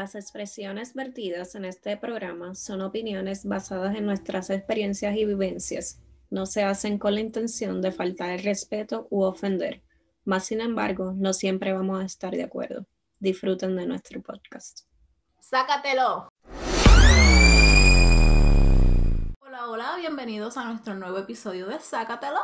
Las expresiones vertidas en este programa son opiniones basadas en nuestras experiencias y vivencias. No se hacen con la intención de faltar el respeto u ofender. Más sin embargo, no siempre vamos a estar de acuerdo. Disfruten de nuestro podcast. ¡Sácatelo! Hola, hola, bienvenidos a nuestro nuevo episodio de Sácatelo.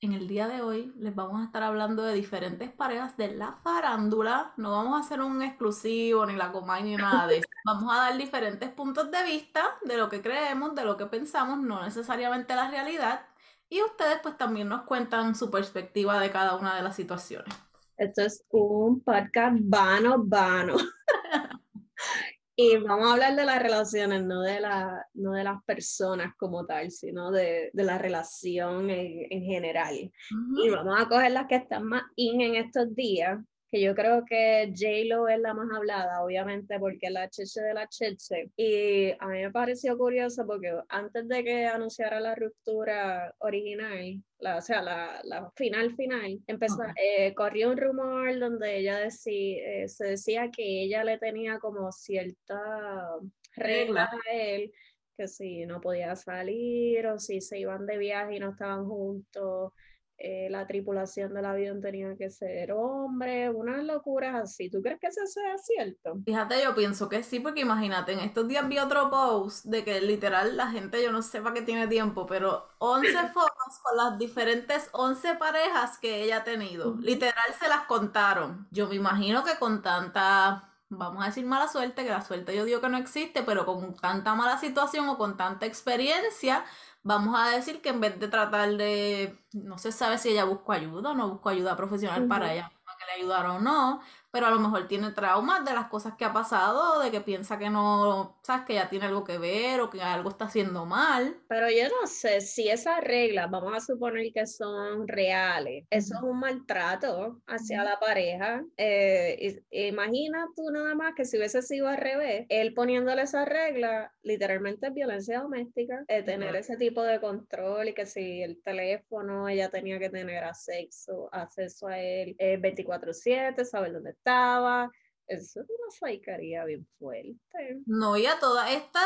En el día de hoy les vamos a estar hablando de diferentes parejas de la farándula. No vamos a hacer un exclusivo ni la coma ni nada de eso. Vamos a dar diferentes puntos de vista de lo que creemos, de lo que pensamos, no necesariamente la realidad. Y ustedes pues también nos cuentan su perspectiva de cada una de las situaciones. Esto es un podcast vano, vano. Y vamos a hablar de las relaciones, no de, la, no de las personas como tal, sino de, de la relación en, en general. Y vamos a coger las que están más in en estos días, que yo creo que J-Lo es la más hablada, obviamente, porque es la cheche de la cheche. Y a mí me pareció curioso porque antes de que anunciara la ruptura original, la, o sea, la, la final final, empezó, eh, corrió un rumor donde ella decía, eh, se decía que ella le tenía como cierta reglas a él, que si no podía salir o si se iban de viaje y no estaban juntos, eh, la tripulación del avión tenía que ser hombre, unas locuras así. ¿Tú crees que eso sea cierto? Fíjate, yo pienso que sí, porque imagínate, en estos días vi otro post de que literal la gente, yo no sé para qué tiene tiempo, pero 11 fotos con las diferentes 11 parejas que ella ha tenido. Literal se las contaron. Yo me imagino que con tanta vamos a decir mala suerte, que la suerte yo digo que no existe, pero con tanta mala situación o con tanta experiencia, vamos a decir que en vez de tratar de, no se sabe si ella buscó ayuda o no buscó ayuda profesional para ella, para que le ayudara o no, pero a lo mejor tiene traumas de las cosas que ha pasado, de que piensa que no, sabes, que ya tiene algo que ver o que algo está haciendo mal. Pero yo no sé si esas reglas, vamos a suponer que son reales, eso es un maltrato hacia la pareja. Eh, imagina tú nada más que si hubiese sido al revés, él poniéndole esas reglas, literalmente es violencia doméstica, tener ese tipo de control y que si el teléfono ella tenía que tener acceso, acceso a él 24/7, saber dónde estaba. Eso es una saicaría bien fuerte. No, y a toda esta,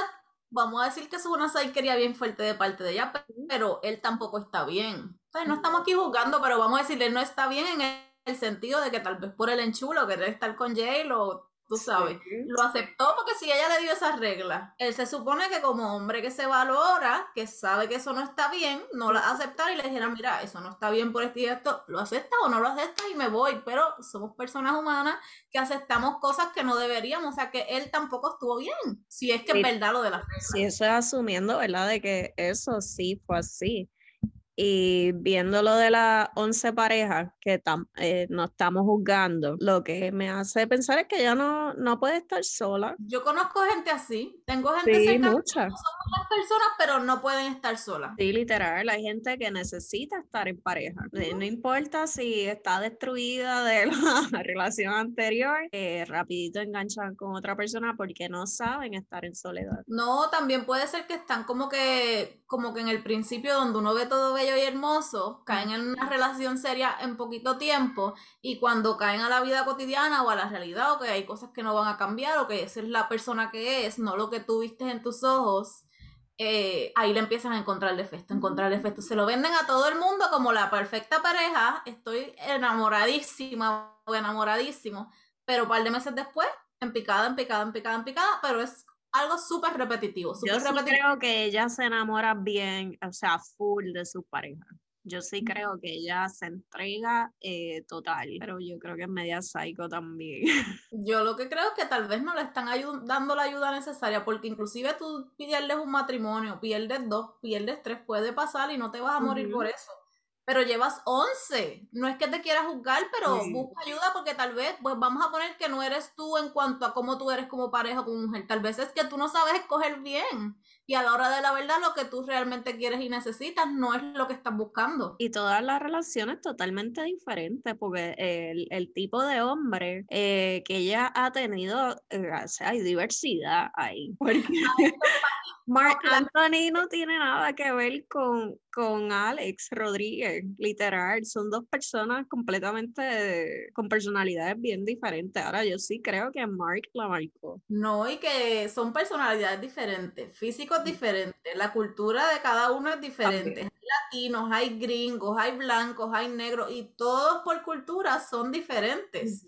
vamos a decir que es una saicaría bien fuerte de parte de ella, pero él tampoco está bien. no estamos aquí juzgando, pero vamos a decirle, no está bien en el sentido de que tal vez por el enchulo, querer estar con Jay o tú sabes. Lo aceptó porque si ella le dio esas reglas, él se supone que como hombre que se valora, que sabe que eso no está bien, no la aceptar y le dijera, mira, eso no está bien por este y esto, lo aceptas o no lo aceptas y me voy, pero somos personas humanas que aceptamos cosas que no deberíamos, o sea que él tampoco estuvo bien, si es que es verdad lo de las reglas. Sí, eso es asumiendo, ¿verdad? De que eso sí fue así. Y viendo lo de las 11 parejas que eh, no estamos juzgando, lo que me hace pensar es que ella no, no puede estar sola. Yo conozco gente así, tengo gente sí, cerca muchas. No son muchas personas, pero no pueden estar solas. Sí, literal, hay gente que necesita estar en pareja. Eh, no importa si está destruida de la relación anterior, eh, rapidito enganchan con otra persona porque no saben estar en soledad. No, también puede ser que están como que, como que en el principio donde uno ve todo bello y hermoso, caen en una relación seria en poquito tiempo y cuando caen a la vida cotidiana o a la realidad o que hay cosas que no van a cambiar o que esa es la persona que es, no lo que tú viste en tus ojos, eh, ahí le empiezan a encontrar defecto, encontrar defecto. Se lo venden a todo el mundo como la perfecta pareja, estoy enamoradísima o enamoradísimo, pero un par de meses después, en picada, en picada, en picada, en picada, pero es algo súper repetitivo. Yo sí creo que ella se enamora bien, o sea, full de su pareja. Yo sí creo que ella se entrega eh, total, pero yo creo que es media psycho también. Yo lo que creo es que tal vez no le están dando la ayuda necesaria, porque inclusive tú pierdes un matrimonio, pierdes dos, pierdes tres, puede pasar y no te vas a morir por eso pero llevas 11. No es que te quieras juzgar, pero busca ayuda porque tal vez, pues vamos a poner que no eres tú en cuanto a cómo tú eres como pareja como mujer. Tal vez es que tú no sabes escoger bien. Y a la hora de la verdad, lo que tú realmente quieres y necesitas no es lo que estás buscando. Y todas las relaciones totalmente diferentes, porque el, el tipo de hombre eh, que ella ha tenido, eh, o sea, hay diversidad ahí. Porque... Mark Anthony no tiene nada que ver con, con Alex Rodríguez, literal. Son dos personas completamente con personalidades bien diferentes. Ahora yo sí creo que Mark la marcó. No, y que son personalidades diferentes, físicos diferentes, la cultura de cada uno es diferente. Hay latinos, hay gringos, hay blancos, hay negros, y todos por cultura son diferentes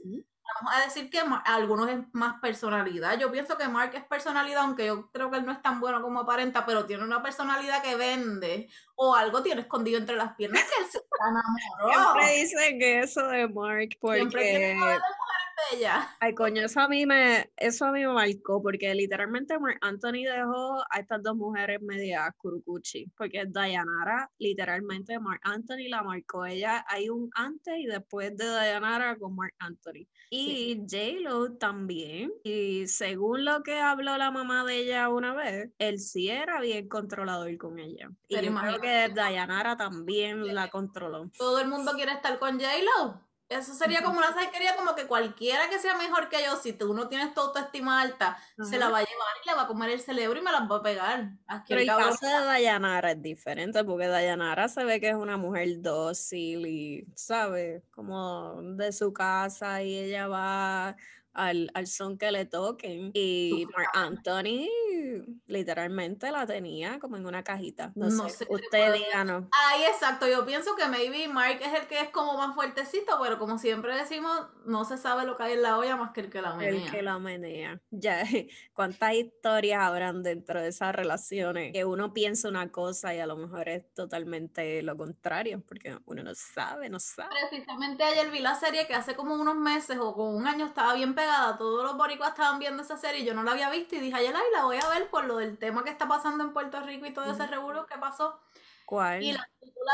vamos a decir que algunos es más personalidad. Yo pienso que Mark es personalidad, aunque yo creo que él no es tan bueno como aparenta, pero tiene una personalidad que vende o algo tiene escondido entre las piernas que él se enamoró. Siempre dicen eso de Mark porque... Siempre Ay, coño, eso a mí me, eso a mí me marcó, porque literalmente Anthony dejó a estas dos mujeres media curucuchi, porque Dayanara, literalmente Mark Anthony la marcó. Ella, hay un antes y después de Dayanara con Mark Anthony. Y J-Lo también. Y según lo que habló la mamá de ella una vez, él sí era bien controlador con ella. y creo que Dayanara también la controló. Todo el mundo quiere estar con J-Lo. Eso sería como una saquería, como que cualquiera que sea mejor que yo, si tú no tienes tu autoestima alta, se la va a llevar y le va a comer el cerebro y me las va a pegar. Pero el caso de Dayanara es diferente, porque Dayanara se ve que es una mujer dócil y, ¿sabes? Como de su casa y ella va al, al son que le toquen. Y Mark Anthony literalmente la tenía como en una cajita. No, sé, usted díganos. Ay, exacto. Yo pienso que maybe Mark es el que es como más fuertecito, pero como siempre decimos, no se sabe lo que hay en la olla más que el que la menea. El que la menea. Ya, ¿cuántas historias habrán dentro de esas relaciones? Que uno piensa una cosa y a lo mejor es totalmente lo contrario, porque uno no sabe, no sabe. Precisamente ayer vi la serie que hace como unos meses o como un año estaba bien pegada, todos los boricuas estaban viendo esa serie y yo no la había visto y dije, ayer ay, la voy a ver por lo del tema que está pasando en Puerto Rico y todo ese revuelo que pasó. ¿Cuál? Y la película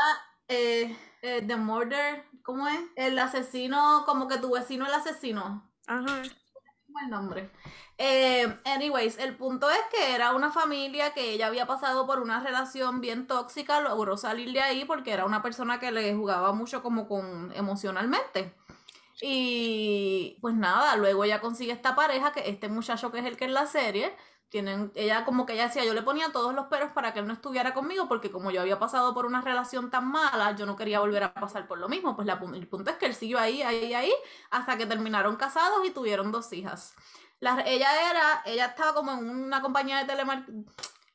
eh, eh, The Murder, ¿cómo es? El asesino, como que tu vecino el asesino. Ajá. el nombre. Eh, anyways, el punto es que era una familia que ella había pasado por una relación bien tóxica, logró salir de ahí porque era una persona que le jugaba mucho como con emocionalmente. Y pues nada, luego ella consigue esta pareja, que este muchacho que es el que es la serie, tienen, ella como que ella decía, yo le ponía todos los peros para que él no estuviera conmigo, porque como yo había pasado por una relación tan mala, yo no quería volver a pasar por lo mismo. Pues el punto es que él siguió ahí, ahí, ahí, hasta que terminaron casados y tuvieron dos hijas. La, ella era, ella estaba como en una compañía de telemarketing,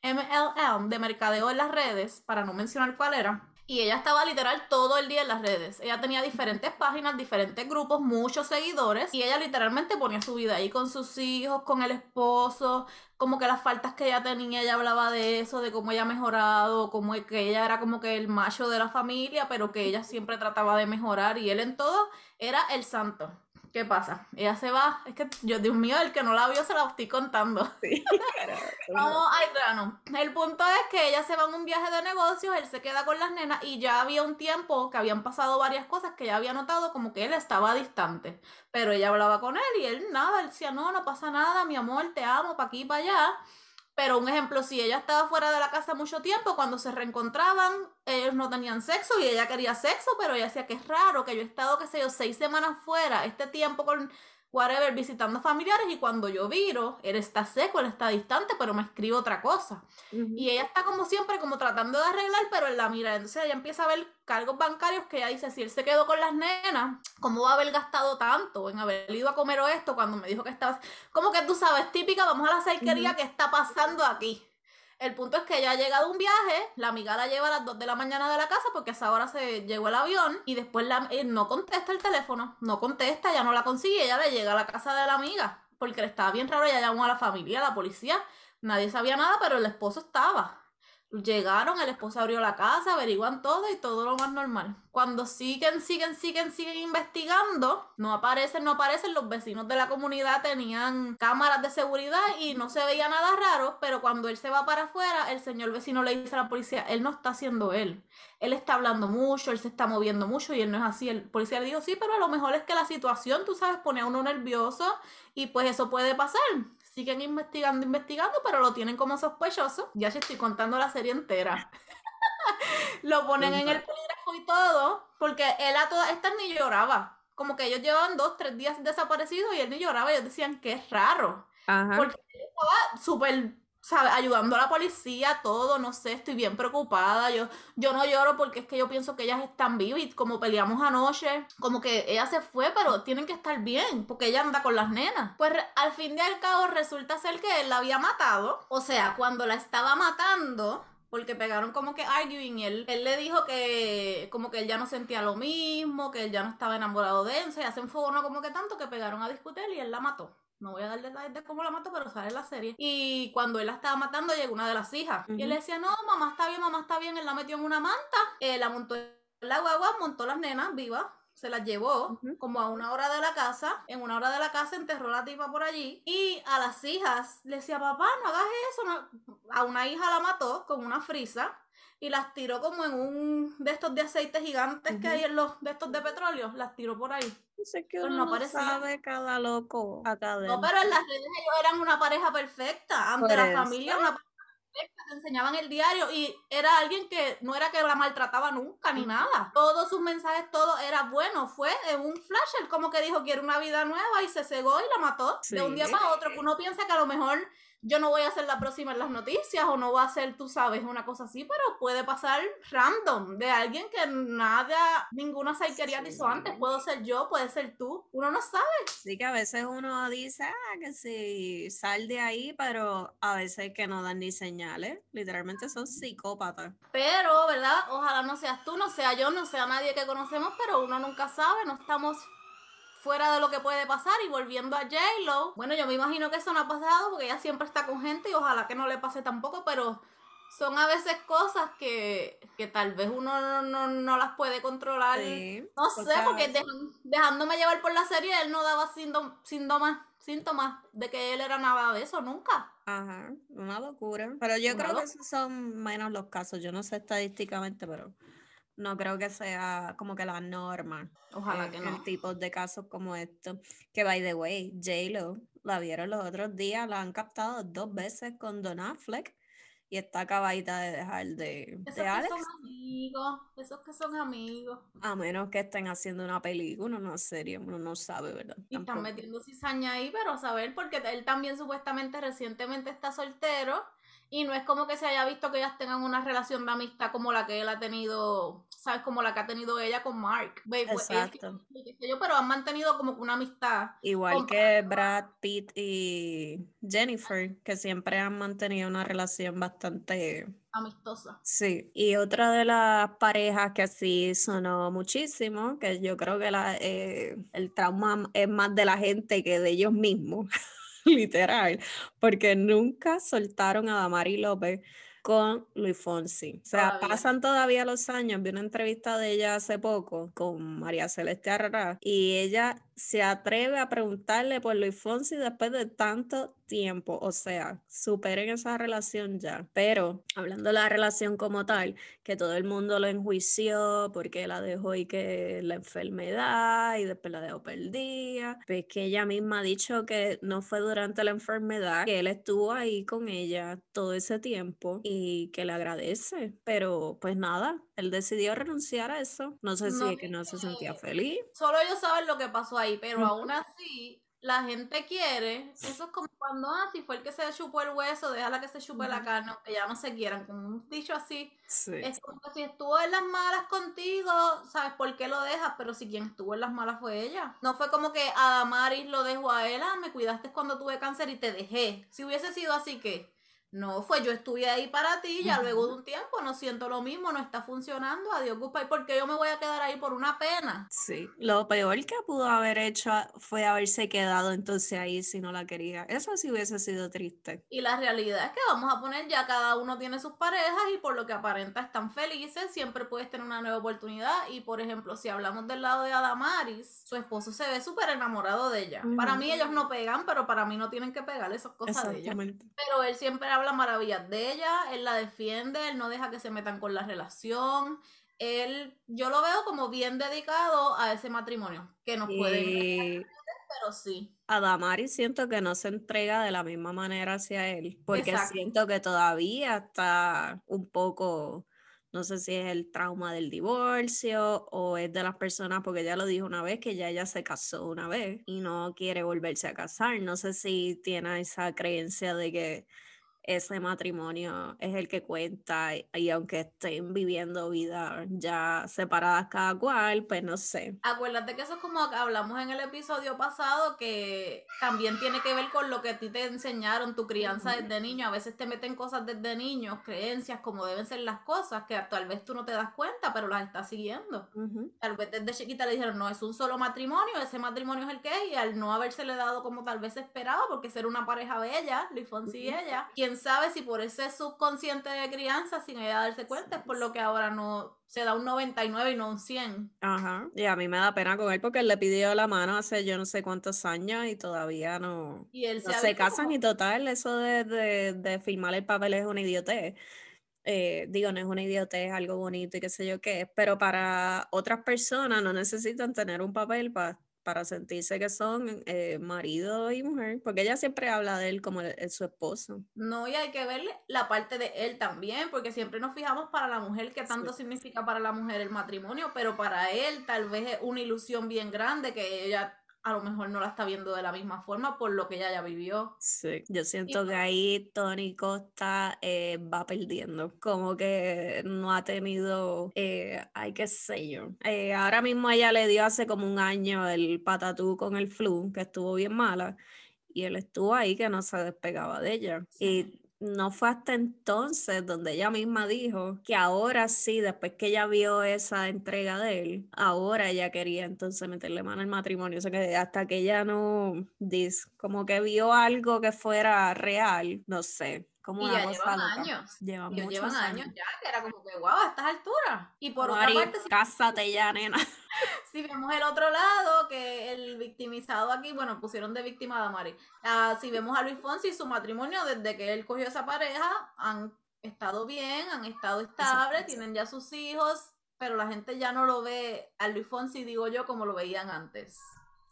MLM, de mercadeo en las redes, para no mencionar cuál era. Y ella estaba literal todo el día en las redes. Ella tenía diferentes páginas, diferentes grupos, muchos seguidores. Y ella literalmente ponía su vida ahí con sus hijos, con el esposo, como que las faltas que ella tenía, ella hablaba de eso, de cómo ella ha mejorado, como que ella era como que el macho de la familia, pero que ella siempre trataba de mejorar. Y él en todo era el santo. ¿Qué pasa? Ella se va. Es que, yo, Dios mío, el que no la vio se la estoy contando. Sí, Vamos al grano. El punto es que ella se va en un viaje de negocios, él se queda con las nenas y ya había un tiempo que habían pasado varias cosas que ella había notado como que él estaba distante. Pero ella hablaba con él y él nada, él decía, no, no pasa nada, mi amor, te amo, para aquí, para allá. Pero un ejemplo, si ella estaba fuera de la casa mucho tiempo, cuando se reencontraban, ellos no tenían sexo y ella quería sexo, pero ella decía que es raro que yo he estado, qué sé yo, seis semanas fuera, este tiempo con whatever, visitando familiares y cuando yo viro, él está seco, él está distante, pero me escribe otra cosa. Y ella está como siempre, como tratando de arreglar, pero en la mira. Entonces ella empieza a ver cargos bancarios que ella dice, si él se quedó con las nenas, ¿cómo va a haber gastado tanto en haber ido a comer o esto cuando me dijo que estaba... Como que tú sabes, típica, vamos a la cerquería, ¿qué está pasando aquí? El punto es que ella ha llegado un viaje, la amiga la lleva a las 2 de la mañana de la casa porque a esa hora se llegó el avión y después la, eh, no contesta el teléfono, no contesta, ya no la consigue, ella le llega a la casa de la amiga porque le estaba bien raro, ella llamó a la familia, a la policía, nadie sabía nada, pero el esposo estaba. Llegaron, el esposo abrió la casa, averiguan todo y todo lo más normal. Cuando siguen, siguen, siguen, siguen investigando, no aparecen, no aparecen, los vecinos de la comunidad tenían cámaras de seguridad y no se veía nada raro, pero cuando él se va para afuera, el señor vecino le dice a la policía, él no está haciendo él. Él está hablando mucho, él se está moviendo mucho y él no es así. El policía le dijo, sí, pero a lo mejor es que la situación, tú sabes, pone a uno nervioso y pues eso puede pasar siguen investigando, investigando, pero lo tienen como sospechoso. Ya se estoy contando la serie entera. lo ponen en el polígrafo y todo, porque él a todas estas ni lloraba. Como que ellos llevaban dos, tres días desaparecidos y él ni lloraba. Ellos decían que es raro. Porque él estaba súper Ayudando a la policía, todo, no sé, estoy bien preocupada. Yo, yo no lloro porque es que yo pienso que ellas están vivas y como peleamos anoche, como que ella se fue, pero tienen que estar bien porque ella anda con las nenas. Pues al fin de al cabo resulta ser que él la había matado. O sea, cuando la estaba matando, porque pegaron como que arguing y él, él le dijo que como que él ya no sentía lo mismo, que él ya no estaba enamorado de él, se hacen fuego no como que tanto que pegaron a discutir y él la mató. No voy a dar detalles de cómo la mató, pero sale en la serie. Y cuando él la estaba matando, llegó una de las hijas. Y él le decía, no, mamá está bien, mamá está bien. Él la metió en una manta, eh, la montó en la guagua, montó las nenas vivas, se las llevó como a una hora de la casa. En una hora de la casa enterró la tipa por allí. Y a las hijas le decía, papá, no hagas eso. A una hija la mató con una frisa y las tiró como en un de estos de aceites gigantes que hay en los de estos de petróleo. Las tiró por ahí. Sé que uno no, sabe cada loco acá No, pero en las redes ellos eran una pareja perfecta. Ante la familia, una pareja perfecta. Te enseñaban el diario y era alguien que no era que la maltrataba nunca ni nada. Todos sus mensajes, todo era bueno. Fue en un flash, como que dijo quiere una vida nueva y se cegó y la mató de un día para otro. Uno piensa que a lo mejor yo no voy a ser la próxima en las noticias o no va a ser, tú sabes, una cosa así, pero puede pasar random de alguien que nada, ninguna quería hizo antes. Puedo ser yo, puede ser tú. Uno no sabe. Sí, que a veces uno dice, ah, que sí, sal de ahí, pero a veces que no dan ni señales. Literalmente son psicópatas. Pero, ¿verdad? Ojalá no seas tú, no sea yo, no sea nadie que conocemos, pero uno nunca sabe, no estamos fuera de lo que puede pasar y volviendo a J-Lo, bueno, yo me imagino que eso no ha pasado porque ella siempre está con gente y ojalá que no le pase tampoco, pero son a veces cosas que, tal vez uno no, las puede controlar. no sé, porque dejándome llevar por la serie, él no daba síntomas, síntomas de que él era nada de eso, nunca. Ajá, una locura. Pero yo creo que esos son menos los casos, yo no sé estadísticamente, pero no creo que sea como que la norma. Ojalá eh, que no. En tipos de casos como estos. Que by the way, J-Lo la vieron los otros días, la han captado dos veces con Don Affleck y está acabadita de dejar de, esos que son amigos, esos que son amigos. A menos que estén haciendo una película, una serie, uno no sabe, ¿verdad? Y están metiendo cizaña ahí, pero a saber, porque él también supuestamente recientemente está soltero y no es como que se haya visto que ellas tengan una relación de amistad como la que él ha tenido, ¿sabes? Como la que ha tenido ella con Mark. Exacto. pero han mantenido como una amistad. Igual que Brad Pitt y Jennifer, que siempre han mantenido una relación bastante amistosa. Sí, y otra de las parejas que así sonó muchísimo, que yo creo que la, eh, el trauma es más de la gente que de ellos mismos. literal, porque nunca soltaron a Damari López con Luis Fonsi. O sea, pasan todavía los años. Vi una entrevista de ella hace poco con María Celeste Arrara y ella se atreve a preguntarle por Luis Fonsi después de tanto tiempo. O sea, superen esa relación ya. Pero hablando de la relación como tal, que todo el mundo lo enjuició porque la dejó y que la enfermedad y después la dejó perdida. Pues que ella misma ha dicho que no fue durante la enfermedad, que él estuvo ahí con ella todo ese tiempo y que le agradece. Pero pues nada, él decidió renunciar a eso. No sé si es que no se sentía feliz. Solo ellos saben lo que pasó ahí, pero aún así la gente quiere, eso es como cuando, ah, si fue el que se chupó el hueso, déjala que se chupe la carne, que ya no se quieran, como un dicho así. Es como que si estuvo en las malas contigo, ¿sabes por qué lo dejas? Pero si quien estuvo en las malas fue ella. No fue como que Adamaris lo dejó a él, ah, me cuidaste cuando tuve cáncer y te dejé. Si hubiese sido así, que no, fue yo estuve ahí para ti, ya luego de un tiempo no siento lo mismo, no está funcionando, adiós, ¿y ¿por qué yo me voy a quedar ahí por una pena? Sí, lo peor que pudo haber hecho fue haberse quedado entonces ahí si no la quería. Eso sí hubiese sido triste. Y la realidad es que vamos a poner ya cada uno tiene sus parejas y por lo que aparenta están felices, siempre puedes tener una nueva oportunidad y por ejemplo, si hablamos del lado de Adamaris, su esposo se ve súper enamorado de ella. Para mí ellos no pegan, pero para mí no tienen que pegar esas cosas de ella. Pero él siempre habla maravillas de ella, él la defiende, él no deja que se metan con la relación. Él, yo lo veo como bien dedicado a ese matrimonio, que nos puede pero sí. A Damari siento que no se entrega de la misma manera hacia él, porque siento que todavía está un poco, no sé si es el trauma del divorcio o es de las personas, porque ya lo dijo una vez que ya ella se casó una vez y no quiere volverse a casar. No sé si tiene esa creencia de que ese matrimonio es el que cuenta y, aunque estén viviendo vidas ya separadas cada cual, pues no sé. Acuérdate que eso es como hablamos en el episodio pasado, que también tiene que ver con lo que a ti te enseñaron, tu crianza desde niño. A veces te meten cosas desde niños, creencias, como deben ser las cosas, que tal vez tú no te das cuenta, pero las estás siguiendo. Tal vez desde chiquita le dijeron, no, es un solo matrimonio, ese matrimonio es el que es, y al no habérsele dado como tal vez esperaba, porque ser una pareja bella, Luis Fonsi y ella, quién sabe si por ese subconsciente de crianza, sin ella darse cuenta, es por lo que ahora no se da un 99 y no un 100. Ajá, y a mí me da pena con él porque él le pidió la mano hace yo no sé cuántos años y todavía no, y él no se, casan y total, eso de, de, de firmar el papel es una idiotez. Eh, digo, no es una idiotez, es algo bonito y qué sé yo qué, pero para otras personas no necesitan tener un papel para para sentirse que son eh, marido y mujer, porque ella siempre habla de él como su esposo. No, y hay que ver la parte de él también, porque siempre nos fijamos para la mujer qué tanto significa para la mujer el matrimonio, pero para él tal vez es una ilusión bien grande que ella a lo mejor no la está viendo de la misma forma por lo que ella ya vivió. Sí, yo siento que ahí Tony Costa eh, va perdiendo, como que no ha tenido, eh, ay, qué sé yo. Eh, ahora mismo ella le dio hace como un año el patatú con el flu, que estuvo bien mala, y él estuvo ahí que no se despegaba de ella. Y no fue hasta entonces donde ella misma dijo que ahora sí, después que ella vio esa entrega de él, ahora ella quería entonces meterle mano al matrimonio. O sea que hasta que ella no como que vio algo que fuera real, no sé, como y ya llevan años. Llevan, llevan años. ya, que era como que, guau, a estas alturas. Y por otra parte... Cásate ya, nena. si vemos el otro lado, que el victimizado aquí, bueno, pusieron de víctima a Mari. Ah, si vemos a Luis Fonsi, su matrimonio, desde que él cogió esa pareja, han estado bien, han estado estables, tienen ya sus hijos, pero la gente ya no lo ve a Luis Fonsi, digo yo, como lo veían antes.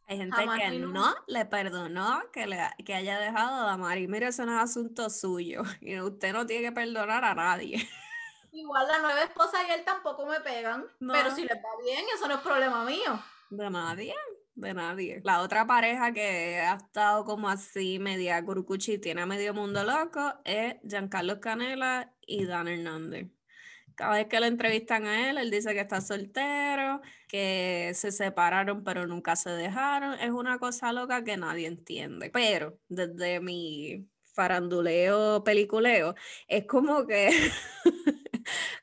Hay gente que no le perdonó que, le, que haya dejado a Damari. Mira, eso no es asunto suyo. Y usted no tiene que perdonar a nadie. Igual la nueva esposa y él tampoco me pegan. Pero si les va bien, eso no es problema mío. De nadie, de nadie. La otra pareja que ha estado como así, media curcuchi, tiene a medio mundo loco, es Giancarlo Canela y Dan Hernández cada vez que lo entrevistan a él, él dice que está soltero, que se separaron pero nunca se dejaron. Es una cosa loca que nadie entiende. Pero desde mi faranduleo, peliculeo, es como que...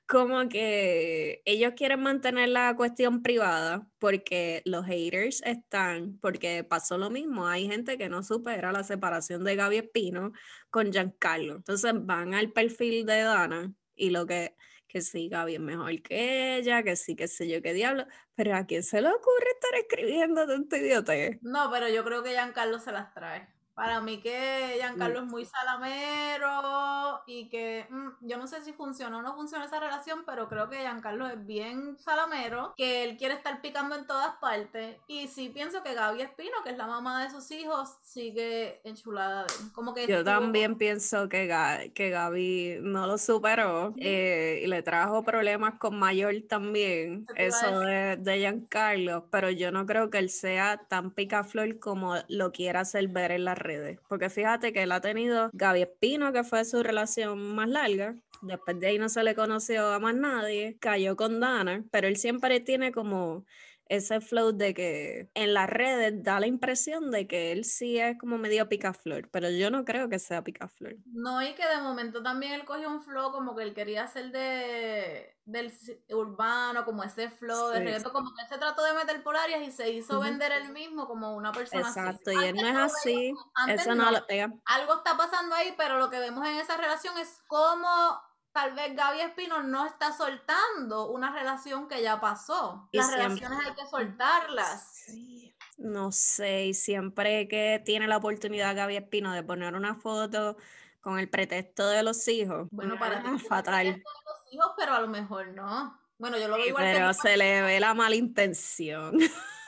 como que ellos quieren mantener la cuestión privada porque los haters están, porque pasó lo mismo, hay gente que no supera la separación de Gaby Espino con Giancarlo. Entonces van al perfil de Dana y lo que que sí, Gaby es mejor que ella, que sí, que sé yo qué diablo, pero ¿a quién se le ocurre estar escribiendo tanto idiota? No, pero yo creo que Giancarlo se las trae. Para mí que Giancarlo es muy salamero y que mm, yo no sé si funciona o no funciona esa relación, pero creo que Giancarlo es bien salamero, que él quiere estar picando en todas partes. Y sí pienso que Gaby Espino, que es la mamá de sus hijos, sigue enchulada de él. Como que yo también pienso que, que Gaby no lo superó eh, y le trajo problemas con Mayor también, eso de, de Giancarlo, pero yo no creo que él sea tan picaflor como lo quiera hacer ver en la redes. Porque fíjate que él ha tenido Gaby Espino, que fue su relación más larga. Después de ahí no se le conoció a más nadie. Cayó con Dana, pero él siempre tiene como ese flow de que en las redes da la impresión de que él sí es como medio picaflor, pero yo no creo que sea picaflor. No, y que de momento también él cogió un flow como que él quería ser de del urbano, como ese flow de reggaetón, como que él se trató de meter por áreas y se hizo vender él mismo como una persona Exacto, y él no es así, eso no, lo pega. Algo está pasando ahí, pero lo que vemos en esa relación es cómo tal vez Gaby Espino no está soltando una relación que ya pasó. Las relaciones hay que soltarlas. No sé, y siempre que tiene la oportunidad Gaby Espino de poner una foto con el pretexto de los hijos. Bueno, para ti fatal. Los hijos, pero a lo mejor no. Bueno, yo lo veo igual. Pero se le ve la mala intención.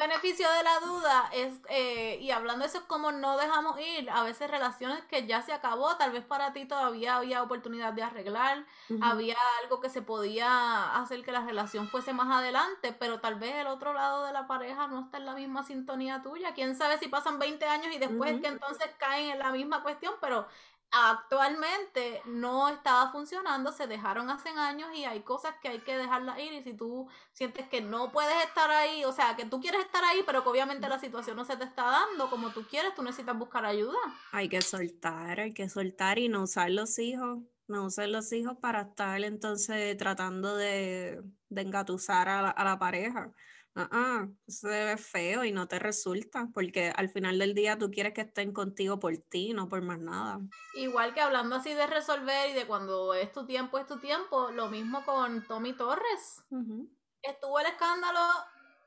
el beneficio de la duda es, eh, y hablando de eso, es como no dejamos ir a veces relaciones que ya se acabó, tal vez para ti todavía había oportunidad de arreglar, había algo que se podía hacer que la relación fuese más adelante, pero tal vez el otro lado de la pareja no está en la misma sintonía tuya. Quién sabe si pasan 20 años y después que entonces caen en la misma cuestión, pero actualmente no estaba funcionando, se dejaron hace años y hay cosas que hay que dejarlas ir y si tú sientes que no puedes estar ahí, o sea, que tú quieres estar ahí, pero que obviamente la situación no se te está dando como tú quieres, tú necesitas buscar ayuda. Hay que soltar, hay que soltar y no usar los hijos, no usar los hijos para estar entonces tratando de, de engatusar a la pareja ah, eso se ve feo y no te resulta, porque al final del día tú quieres que estén contigo por ti, no por más nada. Igual que hablando así de resolver y de cuando es tu tiempo, es tu tiempo, lo mismo con Tommy Torres. Estuvo el escándalo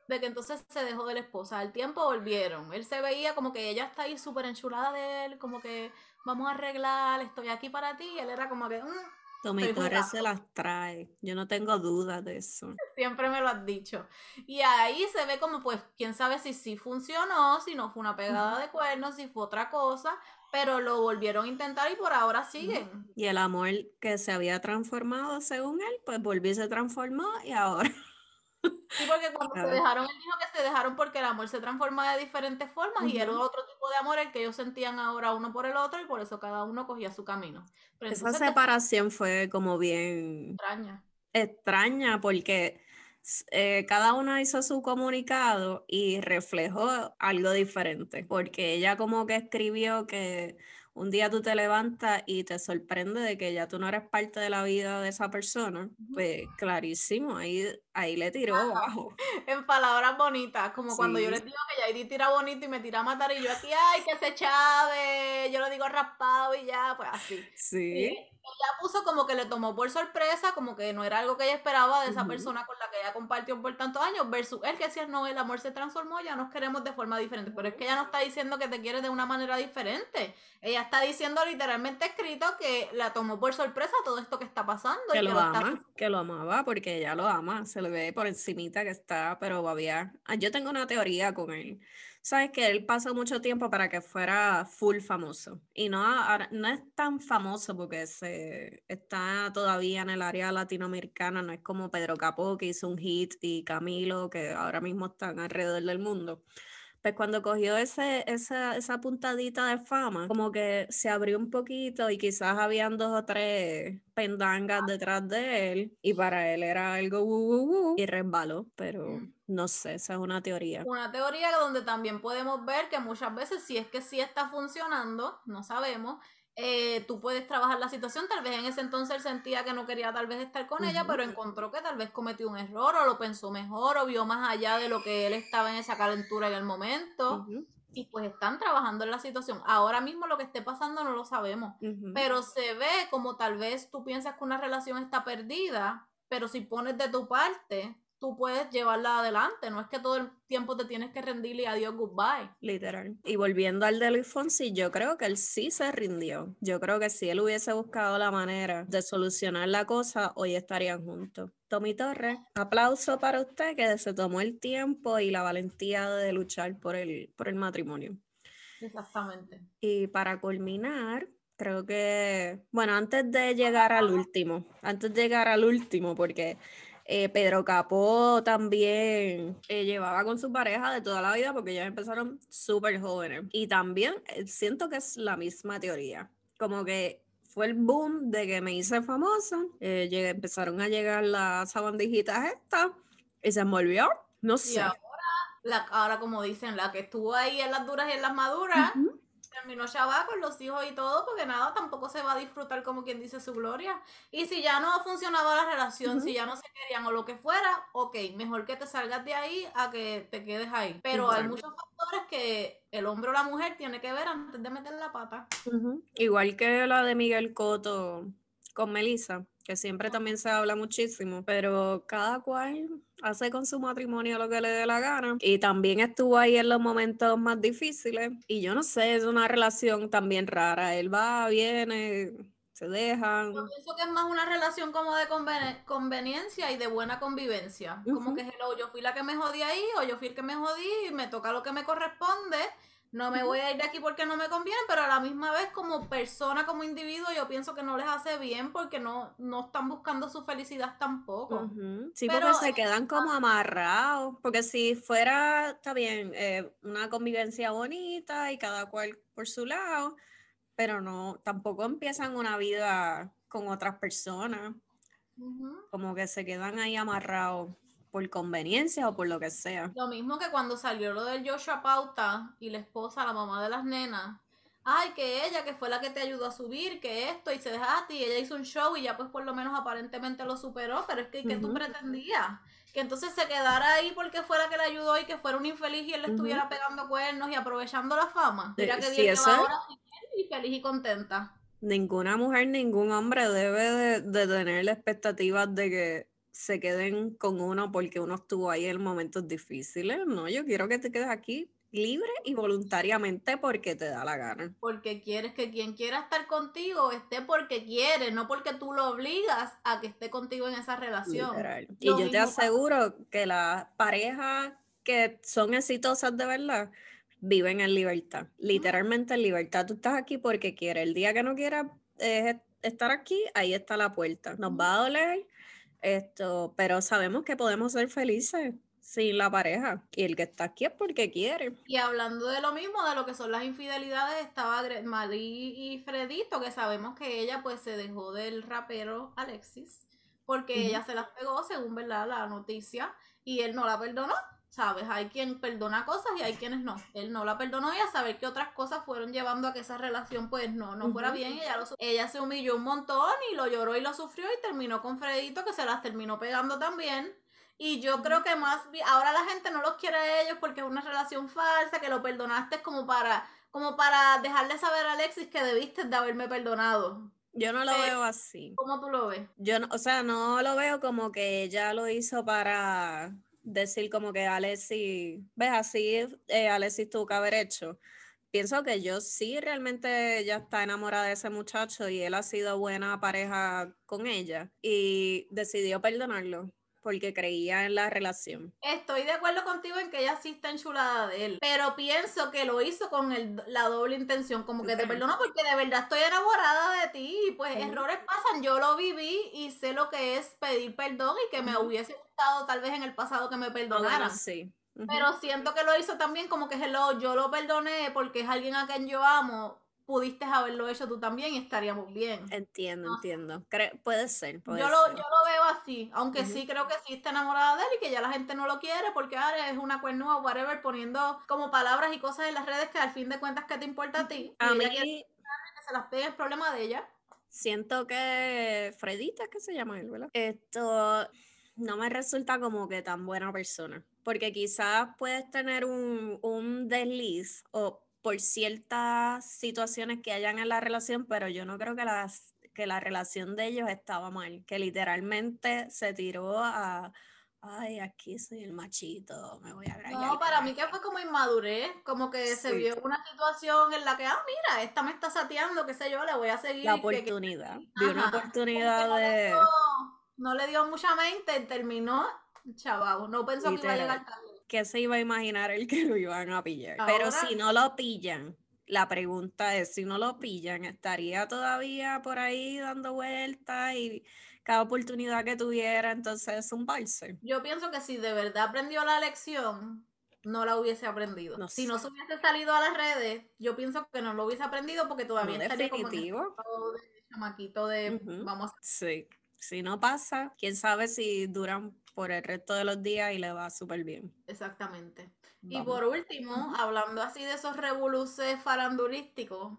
de que entonces se dejó de la esposa, al tiempo volvieron. Él se veía como que ella está ahí súper enchulada de él, como que vamos a arreglar, estoy aquí para ti, y él era como que... Mm, Tommy Torres se las trae, yo no tengo dudas de eso. Siempre me lo has dicho. Y ahí se ve como, pues, quién sabe si sí funcionó, si no fue una pegada de cuernos, si fue otra cosa, pero lo volvieron a intentar y por ahora siguen. Y el amor que se había transformado según él, pues volvió y se transformó y ahora Sí, porque cuando se dejaron, él dijo que se dejaron porque el amor se transforma de diferentes formas y era otro tipo de amor el que ellos sentían ahora uno por el otro y por eso cada uno cogía su camino. Esa separación fue como bien extraña. Extraña porque eh, cada uno hizo su comunicado y reflejó algo diferente, porque ella como que escribió que un día tú te levantas y te sorprende de que ya tú no eres parte de la vida de esa persona, pues clarísimo, ahí, ahí le tiró abajo. En palabras bonitas, como cuando yo le digo que Yairi tira bonito y me tira a matar y yo aquí, ay, que se chave, yo lo digo raspado y ya, pues así. Sí ella puso como que le tomó por sorpresa, como que no era algo que ella esperaba de esa persona con la que ella compartió por tantos años, versus él que decía, no, el amor se transformó, ya nos queremos de forma diferente. Pero es que ella no está diciendo que te quiere de una manera diferente. Ella está diciendo literalmente escrito que la tomó por sorpresa todo esto que está pasando. Que lo, ama, que lo amaba, porque ella lo ama, se le ve por encimita que está, pero había... Ah, yo tengo una teoría con él sabes que él pasó mucho tiempo para que fuera full famoso y no, no es tan famoso porque se está todavía en el área latinoamericana, no es como Pedro Capó que hizo un hit y Camilo que ahora mismo están alrededor del mundo pues cuando cogió ese, esa, esa puntadita de fama, como que se abrió un poquito y quizás habían dos o tres pendangas detrás de él y para él era algo y resbaló, pero mm. No sé, esa es una teoría. Una teoría donde también podemos ver que muchas veces si es que sí está funcionando, no sabemos, eh, tú puedes trabajar la situación. Tal vez en ese entonces él sentía que no quería tal vez estar con ella, pero encontró que tal vez cometió un error o lo pensó mejor o vio más allá de lo que él estaba en esa calentura en el momento. Y pues están trabajando en la situación. Ahora mismo lo que esté pasando no lo sabemos, pero se ve como tal vez tú piensas que una relación está perdida, pero si pones de tu parte, tú puedes llevarla adelante. No es que todo el tiempo te tienes que rendirle adiós, goodbye. Literal. Y volviendo al de Luis Fonsi, yo creo que él sí se rindió. Yo creo que si él hubiese buscado la manera de solucionar la cosa, hoy estarían juntos. Tommy Torres, aplauso para usted que se tomó el tiempo y la valentía de luchar por el, por el matrimonio. Exactamente. Y para culminar, creo que, bueno, antes de llegar al último, antes de llegar al último, porque eh, Pedro Capó también eh, llevaba con su pareja de toda la vida porque ellos empezaron súper jóvenes. Y también eh, siento que es la misma teoría. Como que fue el boom de que me hice famosa. Llegué, empezaron a llegar las sabandijas estas y se envolvió. No sé. Y ahora, la, ahora, como dicen, la que estuvo ahí en las duras y en las maduras terminó va con los hijos y todo, porque nada, tampoco se va a disfrutar como quien dice su gloria. Y si ya no funcionaba la relación, si ya no se querían o lo que fuera, ok, mejor que te salgas de ahí a que te quedes ahí. Pero hay muchos factores que el hombre o la mujer tiene que ver antes de meter la pata. Igual que la de Miguel Coto con Melissa que siempre también se habla muchísimo, pero cada cual hace con su matrimonio lo que le dé la gana. Y también estuvo ahí en los momentos más difíciles. Y yo no sé, es una relación también rara. Él va, viene, se dejan. Yo pienso que es más una relación como de conveniencia y de buena convivencia. Como que hello, yo fui la que me jodí ahí o yo fui el que me jodí y me toca lo que me corresponde no me voy a ir de aquí porque no me conviene, pero a la misma vez como persona, como individuo, yo pienso que no les hace bien porque no, no están buscando su felicidad tampoco. Sí, pero, se quedan como amarrados, porque si fuera, está bien, eh, una convivencia bonita y cada cual por su lado, pero no, tampoco empiezan una vida con otras personas. Como que se quedan ahí amarrados por conveniencia o por lo que sea. Lo mismo que cuando salió lo del Joshua Pauta y la esposa, la mamá de las nenas. Ay, que ella, que fue la que te ayudó a subir, que esto, y se dejaste, y ella hizo un show y ya pues por lo menos aparentemente lo superó, pero es que, ¿qué tú pretendías? Que entonces se quedara ahí porque fuera que le ayudó y que fuera un infeliz y él le estuviera pegando cuernos y aprovechando la fama. Mira que sí, ahora y feliz y contenta. Ninguna mujer, ningún hombre debe de, de tener la expectativa de que se queden con uno porque uno estuvo ahí en momentos difíciles. No, yo quiero que te quedes aquí libre y voluntariamente porque te da la gana. Porque quieres que quien quiera estar contigo esté porque quiere, no porque tú lo obligas a que esté contigo en esa relación. Y yo te aseguro que las parejas que son exitosas de verdad viven en libertad, literalmente en libertad. Tú estás aquí porque quieres. El día que no quieras eh, estar aquí, ahí está la puerta. Nos va a doler, esto, pero sabemos que podemos ser felices sin la pareja. Y el que está aquí es porque quiere. Y hablando de lo mismo, de lo que son las infidelidades, estaba Marí y Fredito, que sabemos que ella pues se dejó del rapero Alexis, porque ella se las pegó, según verdad la noticia, y él no la perdonó. ¿Sabes? Hay quien perdona cosas y hay quienes no. Él no la perdonó y a saber que otras cosas fueron llevando a que esa relación pues no, no fuera bien. Ella, ella se humilló un montón y lo lloró y lo sufrió y terminó con Fredito que se las terminó pegando también. Y yo creo que más ahora la gente no los quiere a ellos porque es una relación falsa, que lo perdonaste como para, como para dejarle saber a Alexis que debiste de haberme perdonado. Yo no lo veo así. ¿Cómo tú lo ves? Yo no, o sea, no lo veo como que ella lo hizo para decir como que Alexis, ves, así eh, Alexis tuvo que haber hecho. Pienso que yo sí realmente ella está enamorada de ese muchacho y él ha sido buena pareja con ella y decidió perdonarlo porque creía en la relación. Estoy de acuerdo contigo en que ella sí está enchulada de él, pero pienso que lo hizo con el, la doble intención, como que te perdono porque de verdad estoy enamorada de ti y pues errores pasan, yo lo viví y sé lo que es pedir perdón y que me hubiese gustado tal vez en el pasado que me perdonara. sí. Pero siento que lo hizo también como que hello, yo lo perdoné porque es alguien a quien yo amo, pudiste haberlo hecho tú también y estaríamos bien. Entiendo, entiendo. puede ser. Puede yo, Lo, yo lo veo así, aunque sí creo que sí está enamorada de él y que ya la gente no lo quiere porque ahora es una cuernúa, whatever, poniendo como palabras y cosas en las redes que al fin de cuentas, ¿qué te importa a ti? A mí... Que se las pegue el problema de ella. Siento que Fredita, que se llama él, ¿verdad? Esto no me resulta como que tan buena persona. Porque quizás puedes tener un, un desliz o por ciertas situaciones que hayan en la relación, pero yo no creo que, las, que la relación de ellos estaba mal, que literalmente se tiró a, ay, aquí soy el machito, me voy a agregar. No, para mí que fue como inmadurez, como que se vio una situación en la que, ah, mira, esta me está sateando, qué sé yo, le voy a seguir. La oportunidad, vi una oportunidad de... No le, dio, mucha mente, terminó, chaval, no pensó que iba a llegar tarde que se iba a imaginar el que lo iban a pillar. Pero si no lo pillan, la pregunta es, si no lo pillan, ¿estaría todavía por ahí dando vueltas y cada oportunidad que tuviera, entonces es un balse? Yo pienso que si de verdad aprendió la lección, no la hubiese aprendido. No si no se hubiese salido a las redes, yo pienso que no lo hubiese aprendido porque todavía no estaría definitivo. como de chamaquito de vamos a... Sí, si no pasa, quién sabe si duran por el resto de los días y le va súper bien. Exactamente. Y por último, hablando así de esos revoluces farandulísticos,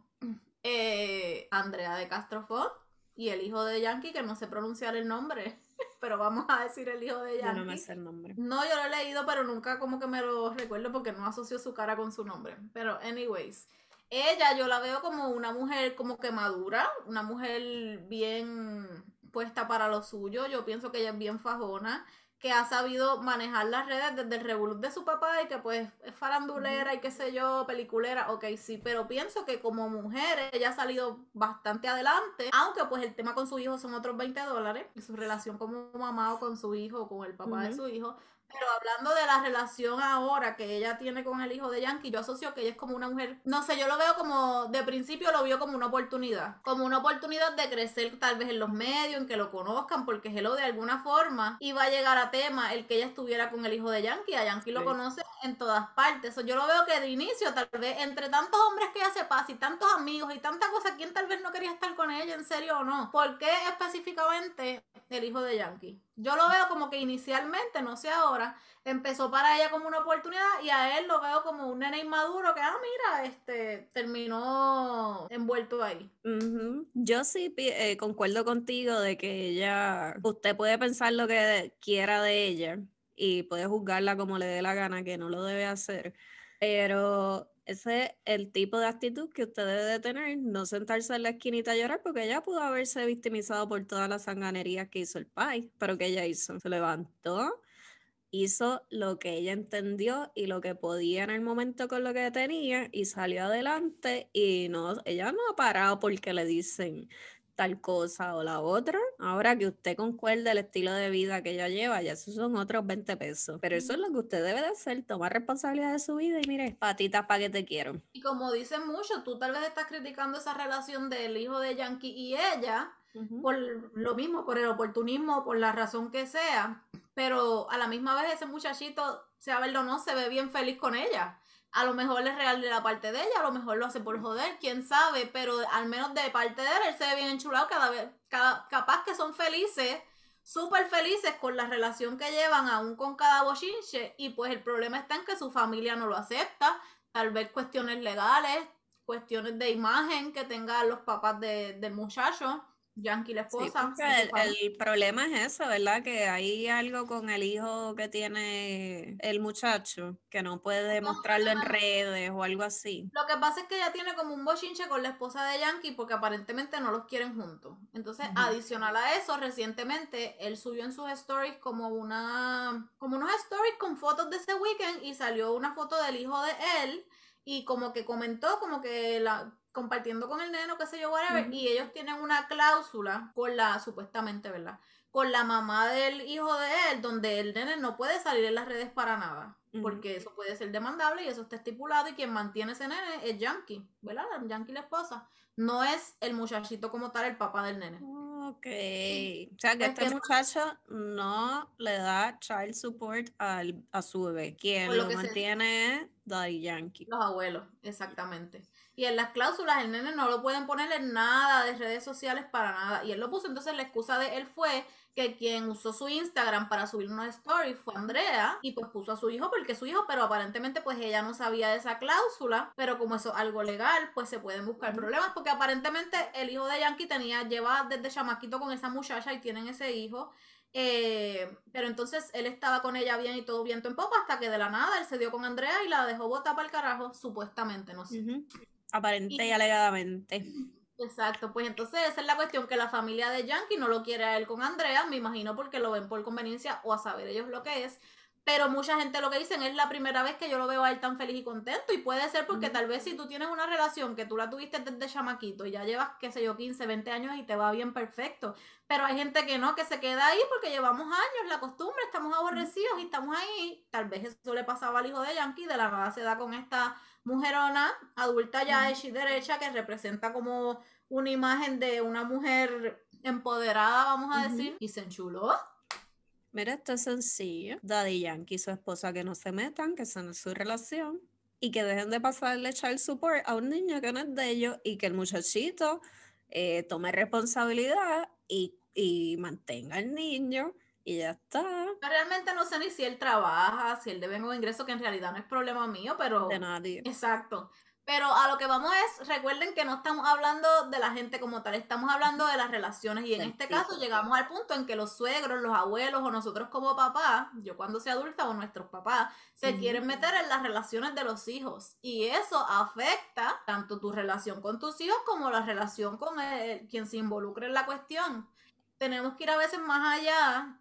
eh, Andrea de Castrofón y el hijo de Yankee, que no sé pronunciar el nombre, pero vamos a decir el hijo de Yankee. no me sé el nombre. No, yo lo he leído, pero nunca como que me lo recuerdo porque no asocio su cara con su nombre. Pero, anyways, ella yo la veo como una mujer como que madura, una mujer bien puesta para lo suyo. Yo pienso que ella es bien fajona que ha sabido manejar las redes desde el revolut de su papá y que pues es farandulera y qué sé yo, peliculera, ok, sí, pero pienso que como mujer ella ha salido bastante adelante, aunque pues el tema con su hijo son otros 20 dólares y su relación como mamá o con su hijo o con el papá de su hijo, Pero hablando de la relación ahora que ella tiene con el hijo de Yankee, yo asocio que ella es como una mujer, no sé, yo lo veo como, de principio lo vio como una oportunidad, como una oportunidad de crecer tal vez en los medios, en que lo conozcan, porque Hello de alguna forma iba a llegar a tema el que ella estuviera con el hijo de Yankee, a Yankee lo conoce en todas partes, yo lo veo que de inicio tal vez entre tantos hombres que ella se pasa y tantos amigos y tantas cosas, ¿quién tal vez no quería estar con ella en serio o no? ¿Por qué específicamente el hijo de Yankee? Yo lo veo como que inicialmente, no sé ahora, empezó para ella como una oportunidad y a él lo veo como un nene inmaduro que, ah, mira, este, terminó envuelto ahí. Yo sí eh, concuerdo contigo de que ella, usted puede pensar lo que quiera de ella y puede juzgarla como le dé la gana, que no lo debe hacer, pero ese es el tipo de actitud que usted debe de tener, no sentarse en la esquinita a llorar porque ella pudo haberse victimizado por todas las sanganerías que hizo el país, pero que ella hizo, se levantó, hizo lo que ella entendió y lo que podía en el momento con lo que tenía y salió adelante y no, ella no ha parado porque le dicen, tal cosa o la otra. Ahora que usted concuerde el estilo de vida que ella lleva, ya esos son otros 20 pesos. Pero eso es lo que usted debe de hacer, tomar responsabilidad de su vida y mire, patitas para que te quiero. Y como dicen muchos, tú tal vez estás criticando esa relación del hijo de Yankee y ella. Por lo mismo, por el oportunismo, por la razón que sea, pero a la misma vez ese muchachito, sea verlo o no, se ve bien feliz con ella a lo mejor es real de la parte de ella, a lo mejor lo hace por joder, quién sabe, pero al menos de parte de él, él se ve bien enchulado, cada vez, cada, capaz que son felices, súper felices con la relación que llevan aún con cada bochinche, y pues el problema está en que su familia no lo acepta, tal vez cuestiones legales, cuestiones de imagen que tengan los papás del muchacho, Yankee la esposa. el, problema es eso, ¿verdad? Que hay algo con el hijo que tiene el muchacho que no puede mostrarlo en redes o algo así. Lo que pasa es que ella tiene como un bochinche con la esposa de Yankee porque aparentemente no los quieren juntos. Entonces, adicional a eso, recientemente él subió en sus stories como una como unos stories con fotos de ese weekend y salió una foto del hijo de él y como que comentó como que la compartiendo con el nene o qué sé yo, whatever, y ellos tienen una cláusula con la, supuestamente, ¿verdad? Con la mamá del hijo de él, donde el nene no puede salir en las redes para nada, porque eso puede ser demandable y eso está estipulado, y quien mantiene ese nene es Yankee, ¿verdad? Yankee la esposa, no es el muchachito como tal, el papá del nene. Ok, o sea que este muchacho no le da child support al, a su bebé, quien lo, mantiene es Daddy Yankee. Los abuelos, exactamente. Y en las cláusulas el nene no lo pueden poner en nada de redes sociales para nada. Y él lo puso, entonces la excusa de él fue que quien usó su Instagram para subir una story fue Andrea y pues puso a su hijo porque es su hijo, pero aparentemente pues ella no sabía de esa cláusula, pero como eso es algo legal, pues se pueden buscar problemas porque aparentemente el hijo de Yankee tenía, lleva desde chamaquito con esa muchacha y tienen ese hijo. Eh, pero entonces él estaba con ella bien y todo viento en poco hasta que de la nada él se dio con Andrea y la dejó botar para el carajo, supuestamente, no sé. Aparente y, alegadamente. Exacto, pues entonces esa es la cuestión, que la familia de Yankee no lo quiere a él con Andrea, me imagino porque lo ven por conveniencia o a saber ellos lo que es, pero mucha gente lo que dicen es la primera vez que yo lo veo a él tan feliz y contento y puede ser porque tal vez si tú tienes una relación que tú la tuviste desde chamaquito y ya llevas, qué sé yo, 15, 20 años y te va bien perfecto, pero hay gente que no, que se queda ahí porque llevamos años, la costumbre, estamos aborrecidos y estamos ahí, tal vez eso le pasaba al hijo de Yankee, de la nada se da con esta mujerona, adulta ya hecha y derecha, que representa como una imagen de una mujer empoderada, vamos a decir, y se enchuló. Mira, esto es sencillo. Daddy Yankee y su esposa que no se metan, que son su relación, y que dejen de pasarle child support a un niño que no es de ellos, y que el muchachito eh, tome responsabilidad y, y mantenga al niño y ya está. Realmente no sé ni si él trabaja, si él debe un ingreso, que en realidad no es problema mío, pero... De nadie. Exacto. Pero a lo que vamos es, recuerden que no estamos hablando de la gente como tal, estamos hablando de las relaciones y en este caso llegamos al punto en que los suegros, los abuelos o nosotros como papás, yo cuando sea adulta o nuestros papás, se quieren meter en las relaciones de los hijos y eso afecta tanto tu relación con tus hijos como la relación con quien se involucre en la cuestión. Tenemos que ir a veces más allá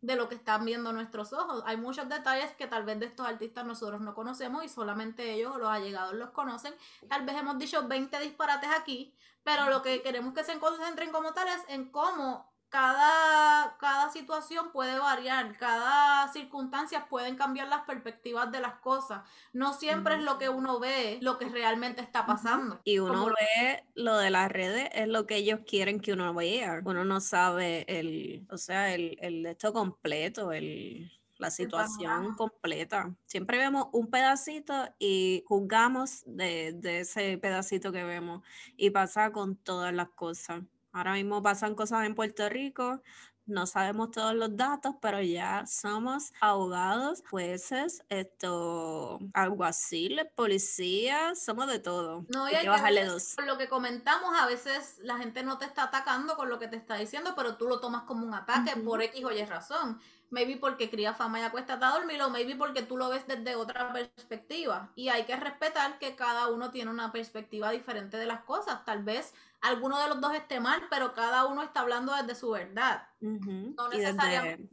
de lo que están viendo nuestros ojos. Hay muchos detalles que tal vez de estos artistas nosotros no conocemos y solamente ellos los allegados los conocen. Tal vez hemos dicho 20 disparates aquí, pero lo que queremos que se concentren como tal es en cómo cada, cada situación puede variar, cada circunstancia pueden cambiar las perspectivas de las cosas. No siempre es lo que uno ve, lo que realmente está pasando. Y uno ve lo de las redes, es lo que ellos quieren que uno vea. Uno no sabe el, o sea, el, el esto completo, el, la situación completa. Siempre vemos un pedacito y juzgamos de, de ese pedacito que vemos y pasa con todas las cosas. Ahora mismo pasan cosas en Puerto Rico, no sabemos todos los datos, pero ya somos abogados, jueces, esto, alguaciles, policías, somos de todo. No, hay, que bajarle dos. Por lo que comentamos, a veces la gente no te está atacando con lo que te está diciendo, pero tú lo tomas como un ataque por X o Y razón maybe porque cría fama y acuéstate a dormir o maybe porque tú lo ves desde otra perspectiva. Y hay que respetar que cada uno tiene una perspectiva diferente de las cosas. Tal vez alguno de los dos esté mal, pero cada uno está hablando desde su verdad. No necesariamente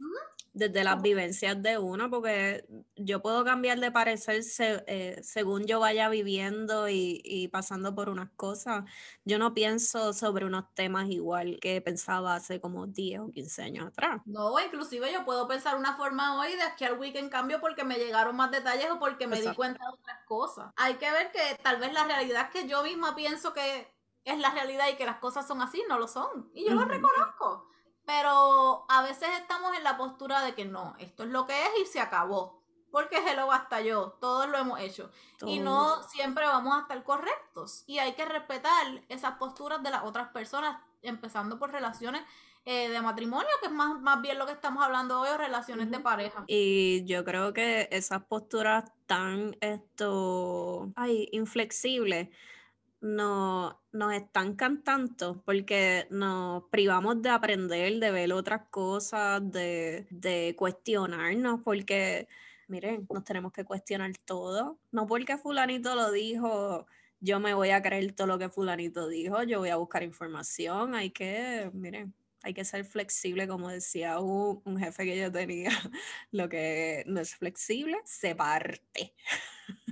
desde las vivencias de uno, porque yo puedo cambiar de parecer eh, según yo vaya viviendo y, pasando por unas cosas. Yo no pienso sobre unos temas igual que pensaba hace como 10 o 15 años atrás. No, inclusive yo puedo pensar una forma hoy de aquí al weekend cambio porque me llegaron más detalles o porque me di cuenta de otras cosas. Hay que ver que tal vez la realidad que yo misma pienso que es la realidad y que las cosas son así, no lo son. Y yo lo reconozco. Pero a veces estamos en la postura de que no, esto es lo que es y se acabó. Porque hello hasta yo, todos lo hemos hecho. Y no siempre vamos a estar correctos. Y hay que respetar esas posturas de las otras personas, empezando por relaciones eh, de matrimonio, que es más, más bien lo que estamos hablando hoy, o relaciones de pareja. Y yo creo que esas posturas tan esto, ay, inflexibles no, nos están cantando porque nos privamos de aprender, de ver otras cosas, de, de cuestionarnos, porque, miren, nos tenemos que cuestionar todo. No porque fulanito lo dijo, yo me voy a creer todo lo que fulanito dijo, yo voy a buscar información, hay que, miren, hay que ser flexible, como decía un, un, jefe que yo tenía, lo que no es flexible se parte.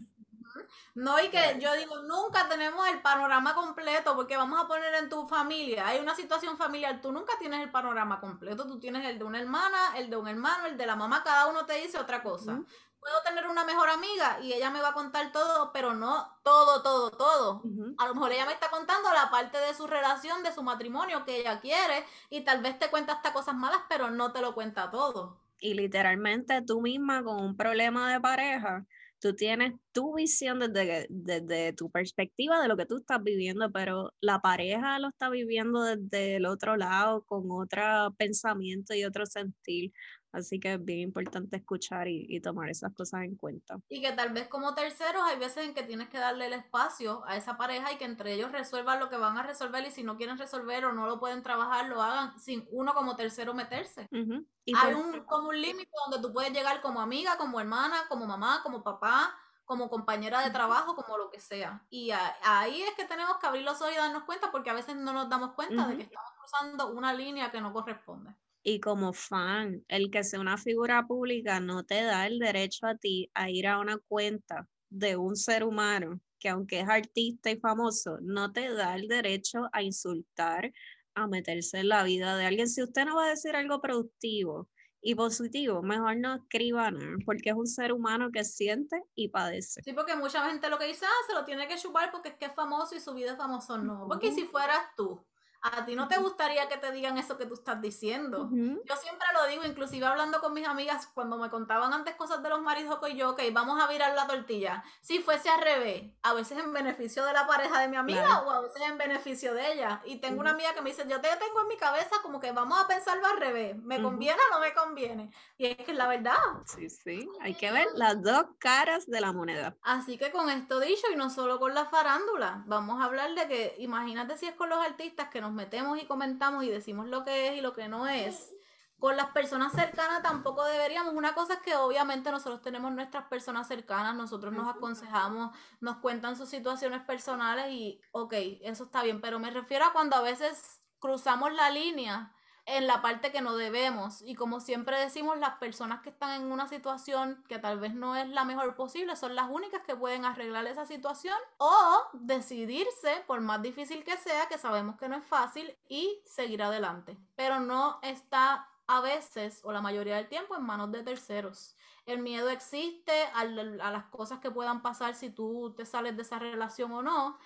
No, y que yo digo, nunca tenemos el panorama completo, porque vamos a poner en tu familia, hay una situación familiar, tú nunca tienes el panorama completo, tú tienes el de una hermana, el de un hermano, el de la mamá, cada uno te dice otra cosa. Puedo tener una mejor amiga y ella me va a contar todo, pero no todo, todo, todo. A lo mejor ella me está contando la parte de su relación, de su matrimonio que ella quiere, y tal vez te cuenta hasta cosas malas, pero no te lo cuenta todo. Y literalmente tú misma con un problema de pareja, tú tienes tu visión desde, desde tu perspectiva de lo que tú estás viviendo, pero la pareja lo está viviendo desde el otro lado, con otro pensamiento y otro sentir. Así que es bien importante escuchar y, tomar esas cosas en cuenta. Y que tal vez como terceros hay veces en que tienes que darle el espacio a esa pareja y que entre ellos resuelvan lo que van a resolver y si no quieren resolver o no lo pueden trabajar, lo hagan sin uno como tercero meterse. hay un, como un límite donde tú puedes llegar como amiga, como hermana, como mamá, como papá, como compañera de trabajo, como lo que sea. Y ahí es que tenemos que abrir los ojos y darnos cuenta porque a veces no nos damos cuenta de que estamos cruzando una línea que no corresponde. Y como fan, el que sea una figura pública no te da el derecho a ti a ir a una cuenta de un ser humano que aunque es artista y famoso, no te da el derecho a insultar, a meterse en la vida de alguien. Si usted no va a decir algo productivo y positivo, mejor no escriba nada, porque es un ser humano que siente y padece. Sí, porque mucha gente lo que dice, ah, se lo tiene que chupar porque es que es famoso y su vida es famoso. No, porque si fueras tú, a ti no te gustaría que te digan eso que tú estás diciendo. Yo siempre lo digo, inclusive hablando con mis amigas, cuando me contaban antes cosas de los maridos y yo, ok, vamos a virar la tortilla. Si fuese al revés, a veces en beneficio de la pareja de mi amiga o a veces en beneficio de ella. Y tengo una amiga que me dice, yo te tengo en mi cabeza como que vamos a pensarlo al revés. ¿Me conviene o no me conviene? Y es que es la verdad. Sí, sí, hay que ver las dos caras de la moneda. Así que con esto dicho, y no solo con la farándula, vamos a hablar de que, imagínate si es con los artistas que nos metemos y comentamos y decimos lo que es y lo que no es. Con las personas cercanas tampoco deberíamos. Una cosa es que obviamente nosotros tenemos nuestras personas cercanas, nosotros nos aconsejamos, nos cuentan sus situaciones personales y ok, eso está bien, pero me refiero a cuando a veces cruzamos la línea en la parte que no debemos. Y como siempre decimos, las personas que están en una situación que tal vez no es la mejor posible son las únicas que pueden arreglar esa situación o decidirse, por más difícil que sea, que sabemos que no es fácil, y seguir adelante. Pero no está a veces o la mayoría del tiempo en manos de terceros. El miedo existe a, las cosas que puedan pasar si tú te sales de esa relación o no,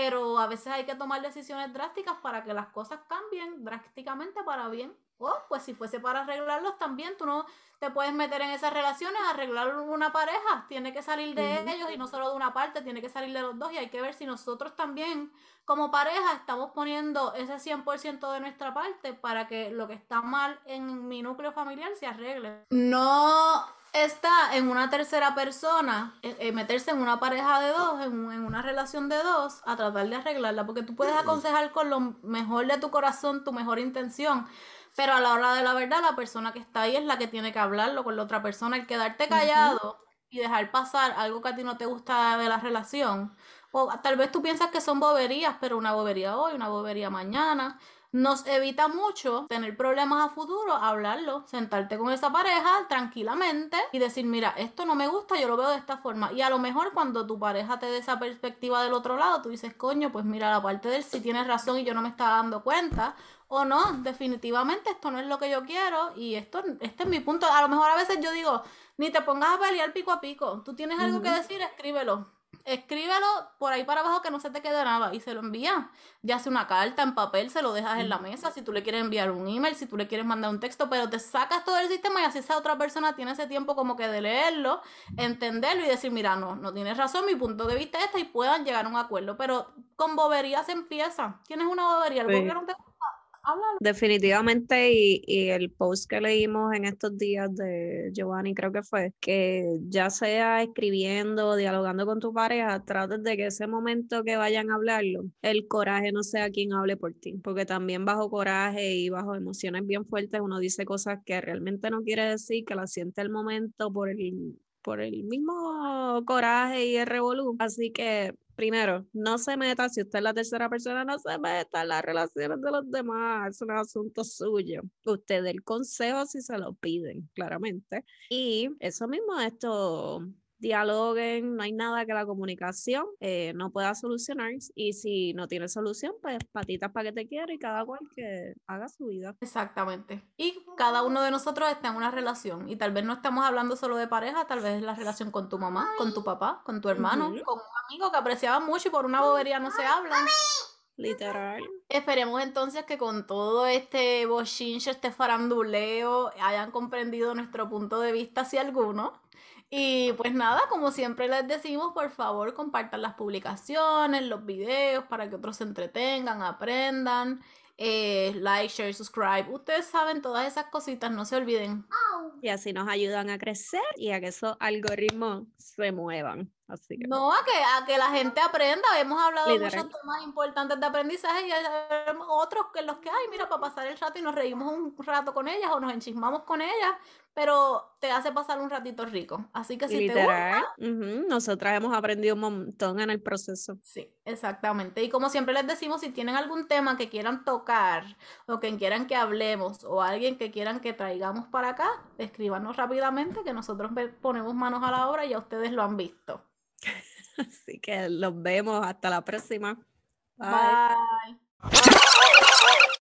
pero a veces hay que tomar decisiones drásticas para que las cosas cambien drásticamente para bien. O pues si fuese para arreglarlos también, tú no te puedes meter en esas relaciones, arreglar una pareja, tiene que salir de ellos y no solo de una parte, tiene que salir de los dos y hay que ver si nosotros también como pareja estamos poniendo ese 100% de nuestra parte para que lo que está mal en mi núcleo familiar se arregle. No está en una tercera persona, eh, eh, meterse en una pareja de dos, en, una relación de dos, a tratar de arreglarla, porque tú puedes aconsejar con lo mejor de tu corazón, tu mejor intención, pero a la hora de la verdad, la persona que está ahí es la que tiene que hablarlo con la otra persona, el quedarte callado y dejar pasar algo que a ti no te gusta de la relación. O tal vez tú piensas que son boberías, pero una bobería hoy, una bobería mañana nos evita mucho tener problemas a futuro, hablarlo, sentarte con esa pareja tranquilamente y decir, mira, esto no me gusta, yo lo veo de esta forma. Y a lo mejor cuando tu pareja te dé esa perspectiva del otro lado, tú dices, coño, pues mira, la parte de él sí tienes razón y yo no me estaba dando cuenta. O no, definitivamente esto no es lo que yo quiero y esto, este es mi punto. A lo mejor a veces yo digo, ni te pongas a pelear pico a pico. Tú tienes algo que decir, escríbelo escríbelo por ahí para abajo que no se te quede nada y se lo envía. Ya sea una carta en papel, se lo dejas en la mesa, si tú le quieres enviar un email, si tú le quieres mandar un texto, pero te sacas todo el sistema y así esa otra persona tiene ese tiempo como que de leerlo, entenderlo y decir, mira, no, no tienes razón, mi punto de vista es este y puedan llegar a un acuerdo, pero con bobería se empieza. Tienes una bobería, el no te Definitivamente, y, el post que leímos en estos días de Giovanni, creo que fue, que ya sea escribiendo, dialogando con tu pareja, trates de que ese momento que vayan a hablarlo, el coraje no sea quien hable por ti, porque también bajo coraje y bajo emociones bien fuertes uno dice cosas que realmente no quiere decir, que la siente el momento por el por el mismo coraje y el revolú. Así que primero, no se meta, si usted es la tercera persona, no se meta en las relaciones de los demás, es un asunto suyo. Usted el consejo si se lo piden, claramente. Y eso mismo, esto dialoguen, no hay nada que la comunicación eh, no pueda solucionar y si no tiene solución, pues patitas para que te quiera y cada cual que haga su vida. Exactamente. Y cada uno de nosotros está en una relación y tal vez no estamos hablando solo de pareja, tal vez es la relación con tu mamá, con tu papá, con tu hermano, con un amigo que apreciaba mucho y por una bobería no se hablan. Literal. Esperemos entonces que con todo este bochinche, este faranduleo, hayan comprendido nuestro punto de vista, si alguno. Y pues nada, como siempre les decimos, por favor compartan las publicaciones, los videos para que otros se entretengan, aprendan. Eh, like, share, subscribe. Ustedes saben todas esas cositas, no se olviden. Y así nos ayudan a crecer y a que esos algoritmos se muevan. Así que... No, a que, a que la gente aprenda. Hemos hablado de muchos temas importantes de aprendizaje y hay otros que los que hay, mira, para pasar el rato y nos reímos un rato con ellas o nos enchismamos con ellas, pero te hace pasar un ratito rico. Así que si te gusta... Nosotras hemos aprendido un montón en el proceso. Sí, exactamente. Y como siempre les decimos, si tienen algún tema que quieran tocar o que quieran que hablemos o alguien que quieran que traigamos para acá, escríbanos rápidamente que nosotros ponemos manos a la obra y ya ustedes lo han visto. Así que los vemos hasta la próxima. Bye.